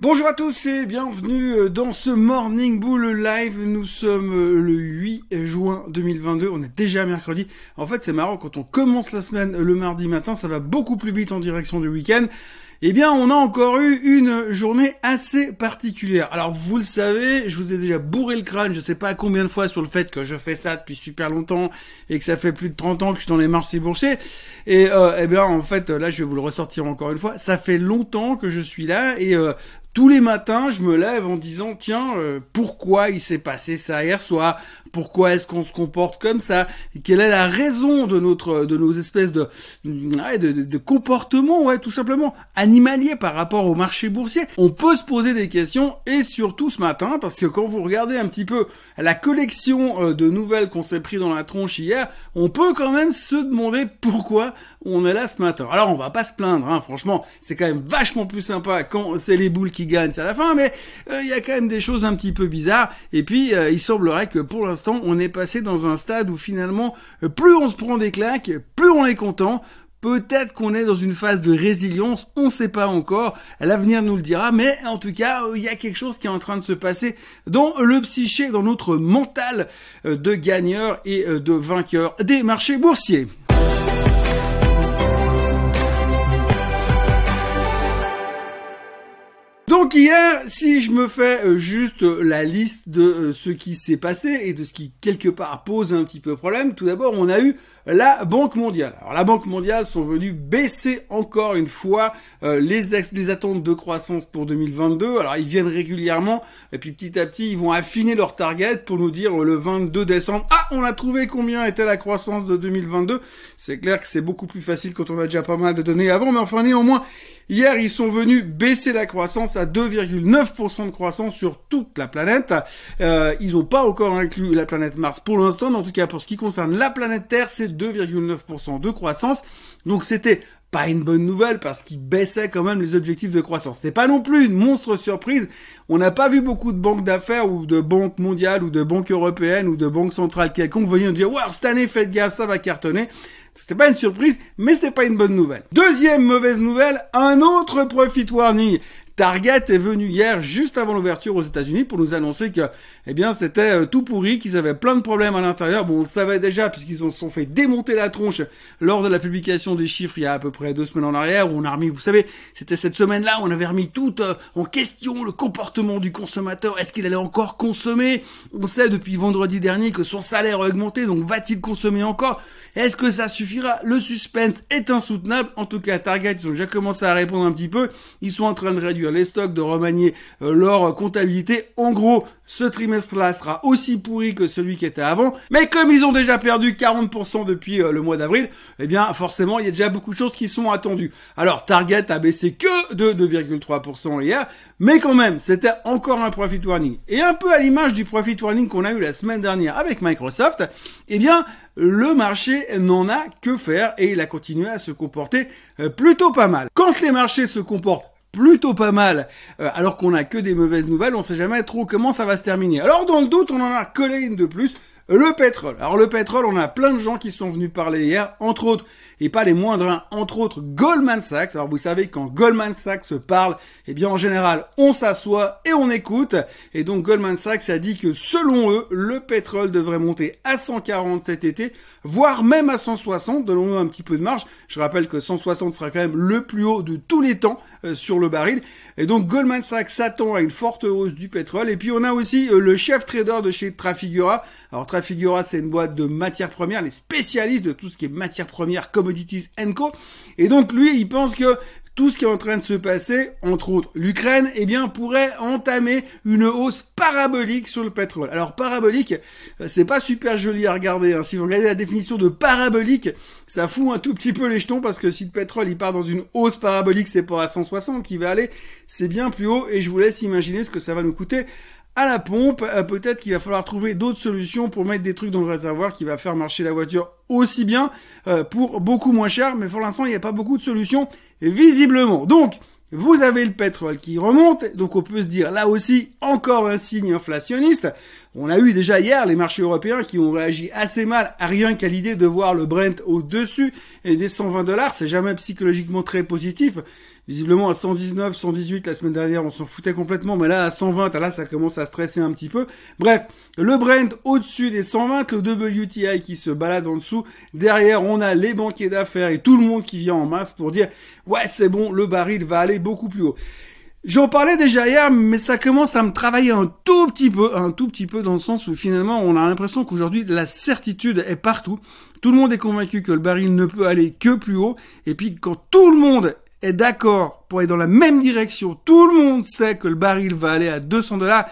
Bonjour à tous et bienvenue euh, dans ce Morning Bull Live. Nous sommes euh, le 8 juin 2022. On est déjà mercredi. En fait, c'est marrant quand on commence la semaine le mardi matin, ça va beaucoup plus vite en direction du week-end. Eh bien, on a encore eu une journée assez particulière. Alors, vous le savez, je vous ai déjà bourré le crâne, je sais pas combien de fois sur le fait que je fais ça depuis super longtemps et que ça fait plus de 30 ans que je suis dans les marchés boursiers. Et euh, eh bien, en fait, là, je vais vous le ressortir encore une fois. Ça fait longtemps que je suis là et euh, tous les matins, je me lève en disant tiens, euh, pourquoi il s'est passé ça hier soir? Pourquoi est-ce qu'on se comporte comme ça? Quelle est la raison de notre de nos espèces de ouais, de, de, comportement, ouais, tout simplement animalier par rapport au marché boursier. On peut se poser des questions et surtout ce matin parce que quand vous regardez un petit peu la collection euh, de nouvelles qu'on s'est pris dans la tronche hier, on peut quand même se demander pourquoi on est là ce matin. Alors on va pas se plaindre, hein, franchement, c'est quand même vachement plus sympa quand c'est les boules qui gagne, c'est à la fin, mais euh, il y a quand même des choses un petit peu bizarres. Et puis, euh, il semblerait que pour l'instant, on est passé dans un stade où finalement, euh, plus on se prend des claques, plus on est content, Peut-être qu'on est dans une phase de résilience, on ne sait pas encore, l'avenir nous le dira, mais en tout cas, il y a quelque chose qui est en train de se passer dans le psyché, dans notre mental de gagneur et de vainqueur des marchés boursiers. Donc hier, si je me fais euh, juste euh, la liste de euh, ce qui s'est passé et de ce qui quelque part pose un petit peu problème, tout d'abord on a eu la Banque mondiale. Alors la Banque mondiale sont venus baisser encore une fois les, les attentes de croissance pour 2022. Alors ils viennent régulièrement et puis petit à petit ils vont affiner leur target pour nous dire le 22 décembre ah on a trouvé combien était la croissance de 2022. C'est clair que c'est beaucoup plus facile quand on a déjà pas mal de données avant, mais enfin néanmoins Hier, ils sont venus baisser la croissance à 2,9% de croissance sur toute la planète. Euh, ils n'ont pas encore inclus la planète Mars pour l'instant, en tout cas pour ce qui concerne la planète Terre, c'est 2,9% de croissance. Donc c'était pas une bonne nouvelle parce qu'ils baissaient quand même les objectifs de croissance. C'est pas non plus une monstre surprise. On n'a pas vu beaucoup de banques d'affaires ou de banques mondiales ou de banques européennes ou de banques centrales quelconques venir dire ouais cette année faites gaffe ça va cartonner. C'était pas une surprise, mais c'était pas une bonne nouvelle. Deuxième mauvaise nouvelle, un autre profit warning. Target est venu hier, juste avant l'ouverture aux États-Unis, pour nous annoncer que, eh bien, c'était euh, tout pourri, qu'ils avaient plein de problèmes à l'intérieur. Bon, on le savait déjà, puisqu'ils se sont fait démonter la tronche lors de la publication des chiffres il y a à peu près deux semaines en arrière, où on a remis, vous savez, c'était cette semaine-là, où on avait remis tout euh, en question le comportement du consommateur. Est-ce qu'il allait encore consommer? On sait depuis vendredi dernier que son salaire a augmenté, donc va-t-il consommer encore? Est-ce que ça suffira? Le suspense est insoutenable. En tout cas, Target, ils ont déjà commencé à répondre un petit peu. Ils sont en train de réduire les stocks, de remanier euh, leur comptabilité. En gros, ce trimestre-là sera aussi pourri que celui qui était avant. Mais comme ils ont déjà perdu 40% depuis euh, le mois d'avril, eh bien forcément, il y a déjà beaucoup de choses qui sont attendues. Alors Target a baissé que de 2,3% hier, mais quand même, c'était encore un profit warning. Et un peu à l'image du profit warning qu'on a eu la semaine dernière avec Microsoft, eh bien le marché n'en a que faire et il a continué à se comporter euh, plutôt pas mal. Quand les marchés se comportent plutôt pas mal, euh, alors qu'on a que des mauvaises nouvelles, on sait jamais trop comment ça va se terminer. Alors dans le doute, on en a collé une de plus, le pétrole. Alors le pétrole, on a plein de gens qui sont venus parler hier, entre autres, et pas les moindres, hein, entre autres Goldman Sachs. Alors vous savez, quand Goldman Sachs parle, eh bien en général, on s'assoit et on écoute. Et donc Goldman Sachs a dit que selon eux, le pétrole devrait monter à 140 cet été, voire même à 160, donnons-nous un petit peu de marge. Je rappelle que 160 sera quand même le plus haut de tous les temps euh, sur le baril. Et donc Goldman Sachs s'attend à une forte hausse du pétrole. Et puis on a aussi euh, le chef trader de chez Trafigura. C'est une boîte de matières premières, les spécialistes de tout ce qui est matières premières, commodities Co. Et donc lui, il pense que tout ce qui est en train de se passer, entre autres l'Ukraine, eh bien pourrait entamer une hausse parabolique sur le pétrole. Alors parabolique, euh, c'est pas super joli à regarder. Hein. Si vous regardez la définition de parabolique, ça fout un tout petit peu les jetons parce que si le pétrole il part dans une hausse parabolique, c'est pas à 160 qui va aller, c'est bien plus haut. Et je vous laisse imaginer ce que ça va nous coûter à la pompe. Euh, peut-être qu'il va falloir trouver d'autres solutions pour mettre des trucs dans le réservoir qui va faire marcher la voiture aussi bien euh, pour beaucoup moins cher. Mais pour l'instant, il n'y a pas beaucoup de solutions visiblement. Donc, vous avez le pétrole qui remonte, donc on peut se dire là aussi encore un signe inflationniste. On a eu déjà hier les marchés européens qui ont réagi assez mal à rien qu'à l'idée de voir le Brent au-dessus des 120 dollars. C'est jamais psychologiquement très positif. Visiblement à 119, 118 la semaine dernière, on s'en foutait complètement, mais là à 120, là ça commence à stresser un petit peu. Bref, le Brent au-dessus des 120, le WTI qui se balade en dessous. Derrière, on a les banquiers d'affaires et tout le monde qui vient en masse pour dire ouais c'est bon, le baril va aller beaucoup plus haut. J'en parlais déjà hier, mais ça commence à me travailler un tout petit peu, un tout petit peu dans le sens où finalement on a l'impression qu'aujourd'hui la certitude est partout. Tout le monde est convaincu que le baril ne peut aller que plus haut, et puis quand tout le monde est d'accord pour aller dans la même direction, tout le monde sait que le baril va aller à 200 dollars,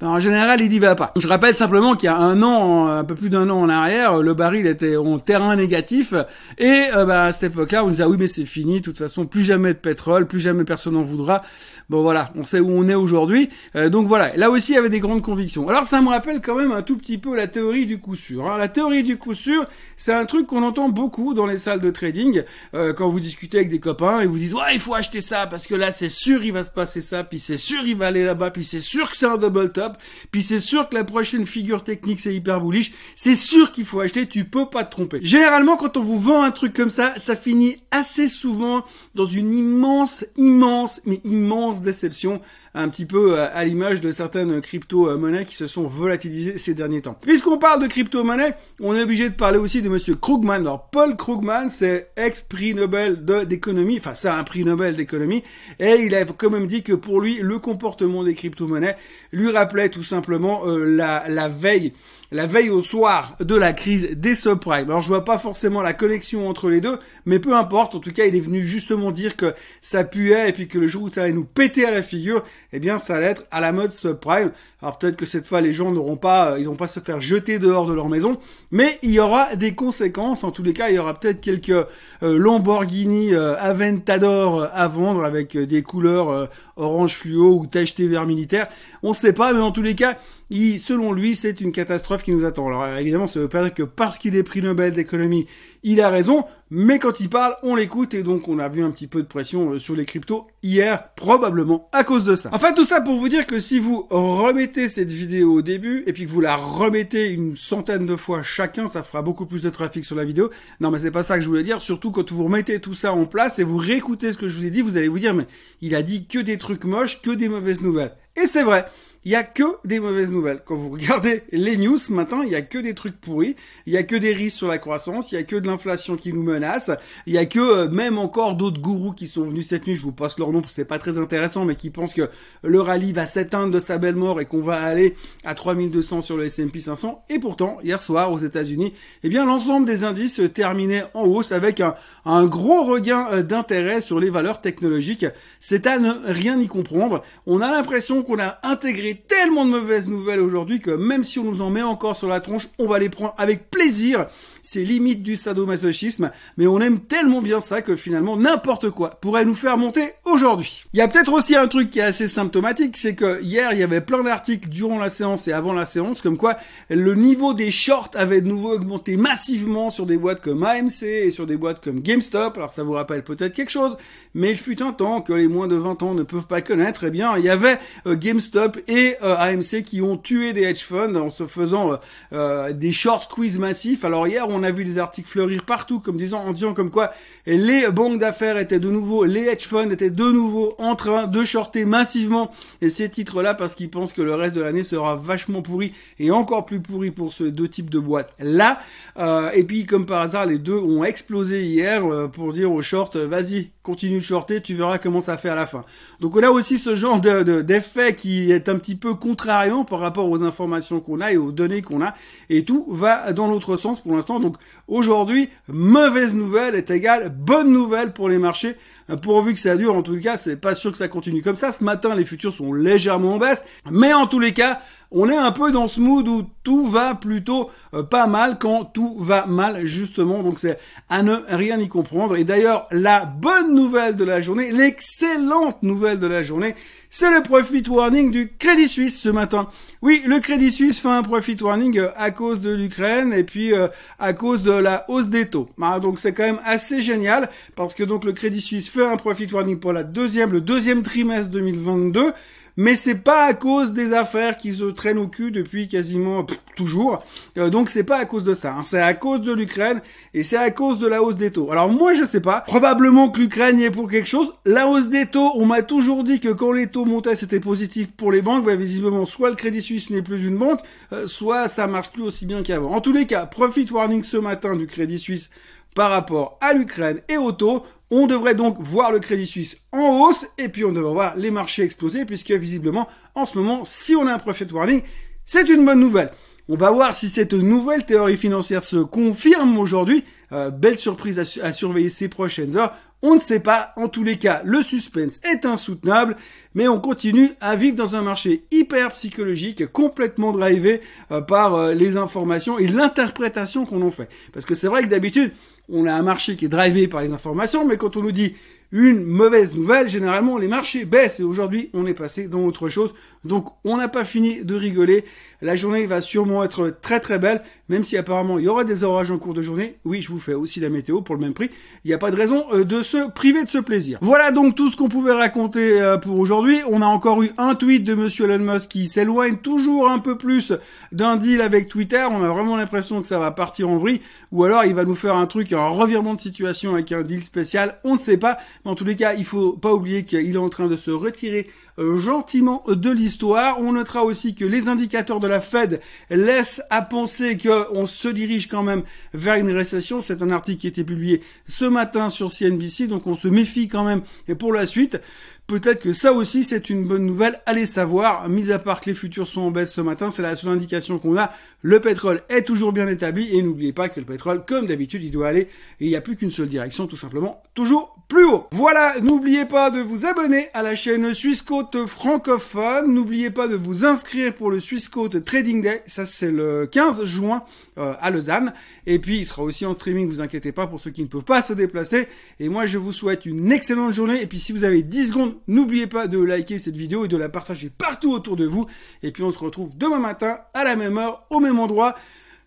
en général, il y va pas. Je rappelle simplement qu'il y a un an, un peu plus d'un an en arrière, le baril était en terrain négatif et euh, bah, à cette époque-là, on disait ah oui mais c'est fini, de toute façon plus jamais de pétrole, plus jamais personne n'en voudra. Bon voilà, on sait où on est aujourd'hui. Euh, donc voilà, là aussi il y avait des grandes convictions. Alors ça me rappelle quand même un tout petit peu la théorie du coup sûr. Hein. La théorie du coup sûr, c'est un truc qu'on entend beaucoup dans les salles de trading euh, quand vous discutez avec des copains et vous dites ouais il faut acheter ça parce que là c'est sûr il va se passer ça, puis c'est sûr il va aller là-bas, puis c'est sûr que c'est un double top. Puis c'est sûr que la prochaine figure technique c'est hyper bullish. C'est sûr qu'il faut acheter, tu peux pas te tromper. Généralement quand on vous vend un truc comme ça, ça finit assez souvent dans une immense, immense, mais immense déception un petit peu à l'image de certaines crypto-monnaies qui se sont volatilisées ces derniers temps. Puisqu'on parle de crypto-monnaies, on est obligé de parler aussi de monsieur Krugman. Alors, Paul Krugman, c'est ex-prix Nobel d'économie, enfin, c'est un prix Nobel d'économie, et il a quand même dit que pour lui, le comportement des crypto-monnaies lui rappelait tout simplement euh, la, la veille la veille au soir de la crise des subprimes. Alors je vois pas forcément la connexion entre les deux, mais peu importe, en tout cas il est venu justement dire que ça puait et puis que le jour où ça allait nous péter à la figure, eh bien ça allait être à la mode subprime. Alors peut-être que cette fois les gens n'auront pas, euh, ils vont pas se faire jeter dehors de leur maison, mais il y aura des conséquences. En tous les cas, il y aura peut-être quelques euh, Lamborghini euh, Aventador à vendre avec des couleurs orange fluo ou tacheté vert militaire. On sait pas, mais en tous les cas, il, selon lui, c'est une catastrophe qui nous attend. Alors évidemment, ça veut pas dire que parce qu'il est prix Nobel d'économie, il a raison, mais quand il parle, on l'écoute et donc on a vu un petit peu de pression euh, sur les cryptos hier, probablement à cause de ça. Enfin, tout ça pour vous dire que si vous remettez cette vidéo au début et puis que vous la remettez une centaine de fois chacun, ça fera beaucoup plus de trafic sur la vidéo. Non, mais c'est pas ça que je voulais dire. Surtout quand vous remettez tout ça en place et vous réécoutez ce que je vous ai dit, vous allez vous dire, mais il a dit que des trucs moches, que des mauvaises nouvelles. Et c'est vrai il y a que des mauvaises nouvelles. Quand vous regardez les news ce matin, il y a que des trucs pourris, il y a que des risques sur la croissance, il y a que de l'inflation qui nous menace, il y a que euh, même encore d'autres gourous qui sont venus cette nuit, je vous passe leur nom parce que c'est pas très intéressant, mais qui pensent que le rallye va s'éteindre de sa belle mort et qu'on va aller à 3200 sur le S&P 500. Et pourtant, hier soir aux États-Unis, eh bien l'ensemble des indices terminaient en hausse avec un, un gros regain euh, d'intérêt sur les valeurs technologiques. C'est à ne rien y comprendre. On a l'impression qu'on a intégré tellement de mauvaises nouvelles aujourd'hui que même si on nous en met encore sur la tronche, on va les prendre avec plaisir c'est limite du sadomasochisme, mais on aime tellement bien ça que finalement n'importe quoi pourrait nous faire monter aujourd'hui. Il y a peut-être aussi un truc qui est assez symptomatique, c'est que hier il y avait plein d'articles durant la séance et avant la séance comme quoi le niveau des shorts avait de nouveau augmenté massivement sur des boîtes comme AMC et sur des boîtes comme GameStop. Alors ça vous rappelle peut-être quelque chose, mais il fut un temps que les moins de 20 ans ne peuvent pas connaître. Eh bien, il y avait euh, GameStop et euh, AMC qui ont tué des hedge funds en se faisant euh, des short squeeze massifs. Alors hier on a vu des articles fleurir partout, comme disant, en disant comme quoi les banques d'affaires étaient de nouveau, les hedge funds étaient de nouveau en train de shorter massivement ces titres-là parce qu'ils pensent que le reste de l'année sera vachement pourri et encore plus pourri pour ce deux types de boîtes là. Euh, et puis comme par hasard, les deux ont explosé hier euh, pour dire aux short, vas-y, continue de shorter, tu verras comment ça fait à la fin. Donc on a aussi ce genre de, d'effet qui est un petit peu contrariant par rapport aux informations qu'on a et aux données qu'on a et tout va dans l'autre sens pour l'instant. Donc aujourd'hui, mauvaise nouvelle est égale bonne nouvelle pour les marchés. Euh, pourvu que ça dure, en tout cas, c'est pas sûr que ça continue comme ça. Ce matin, les futurs sont légèrement en baisse, mais en tous les cas, on est un peu dans ce mood où tout va plutôt euh, pas mal quand tout va mal justement. Donc c'est à ne rien y comprendre. Et d'ailleurs, la bonne nouvelle de la journée, l'excellente nouvelle de la journée, c'est le profit warning du Crédit Suisse ce matin. Oui, le Crédit Suisse fait un profit warning euh, à cause de l'Ukraine et puis euh, à cause de la hausse des taux. Ah, donc c'est quand même assez génial parce que donc le Crédit Suisse fait un profit warning pour la deuxième, le deuxième trimestre 2022 mais c'est pas à cause des affaires qui se traînent au cul depuis quasiment toujours. Euh, donc c'est pas à cause de ça, hein. c'est à cause de l'Ukraine et c'est à cause de la hausse des taux. Alors moi je sais pas, probablement que l'Ukraine y est pour quelque chose. La hausse des taux, on m'a toujours dit que quand les taux montaient c'était positif pour les banques. Bah, visiblement soit le Crédit Suisse n'est plus une banque, euh, soit ça marche plus aussi bien qu'avant. En tous les cas, profit warning ce matin du Crédit Suisse par rapport à l'Ukraine et au taux. On devrait donc voir le Crédit Suisse en hausse et puis on devrait voir les marchés exploser puisque visiblement en ce moment, si on a un profit warning, c'est une bonne nouvelle. On va voir si cette nouvelle théorie financière se confirme aujourd'hui. Euh, belle surprise à, surveiller ces prochaines heures. On ne sait pas. En tous les cas, le suspense est insoutenable, mais on continue à vivre dans un marché hyper psychologique, complètement drivé euh, par euh, les informations et l'interprétation qu'on en fait. Parce que c'est vrai que d'habitude, on a un marché qui est drivé par les informations, mais quand on nous dit une mauvaise nouvelle, généralement les marchés baissent et aujourd'hui on est passé dans autre chose. Donc on n'a pas fini de rigoler. La journée va sûrement être très très belle, même si apparemment il y aura des orages en cours de journée. Oui, je vous fais aussi la météo pour le même prix. Il n'y a pas de raison euh, de se priver de ce plaisir. Voilà donc tout ce qu'on pouvait raconter euh, pour aujourd'hui. On a encore eu un tweet de monsieur Elon Musk qui s'éloigne toujours un peu plus d'un deal avec Twitter. On a vraiment l'impression que ça va partir en vrille ou alors il va nous faire un truc, un revirement de situation avec un deal spécial. On ne sait pas. En tous les cas, il faut pas oublier qu'il est en train de se retirer euh, gentiment de l'histoire. On notera aussi que les indicateurs de la Fed laissent à penser qu'on se dirige quand même vers une récession. C'est un article qui a été publié ce matin sur CNBC, donc on se méfie quand même pour la suite. Peut-être que ça aussi c'est une bonne nouvelle, allez savoir, mis à part que les futurs sont en baisse ce matin, c'est la seule indication qu'on a, le pétrole est toujours bien établi et n'oubliez pas que le pétrole, comme d'habitude, il doit aller, et il n'y a plus qu'une seule direction, tout simplement, toujours plus haut. Voilà, n'oubliez pas de vous abonner à la chaîne Swissquote francophone, n'oubliez pas de vous inscrire pour le Swissquote Trading Day, ça c'est le 15 juin euh, à Lausanne, et puis il sera aussi en streaming, vous inquiétez pas pour ceux qui ne peuvent pas se déplacer, et moi je vous souhaite une excellente journée, et puis si vous avez 10 secondes, N'oubliez pas de liker cette vidéo et de la partager partout autour de vous. Et puis on se retrouve demain matin à la même heure, au même endroit,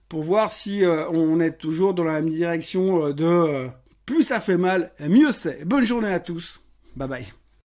pour voir si euh, on est toujours dans la même direction euh, de euh, plus ça fait mal, mieux c'est. Bonne journée à tous. Bye bye.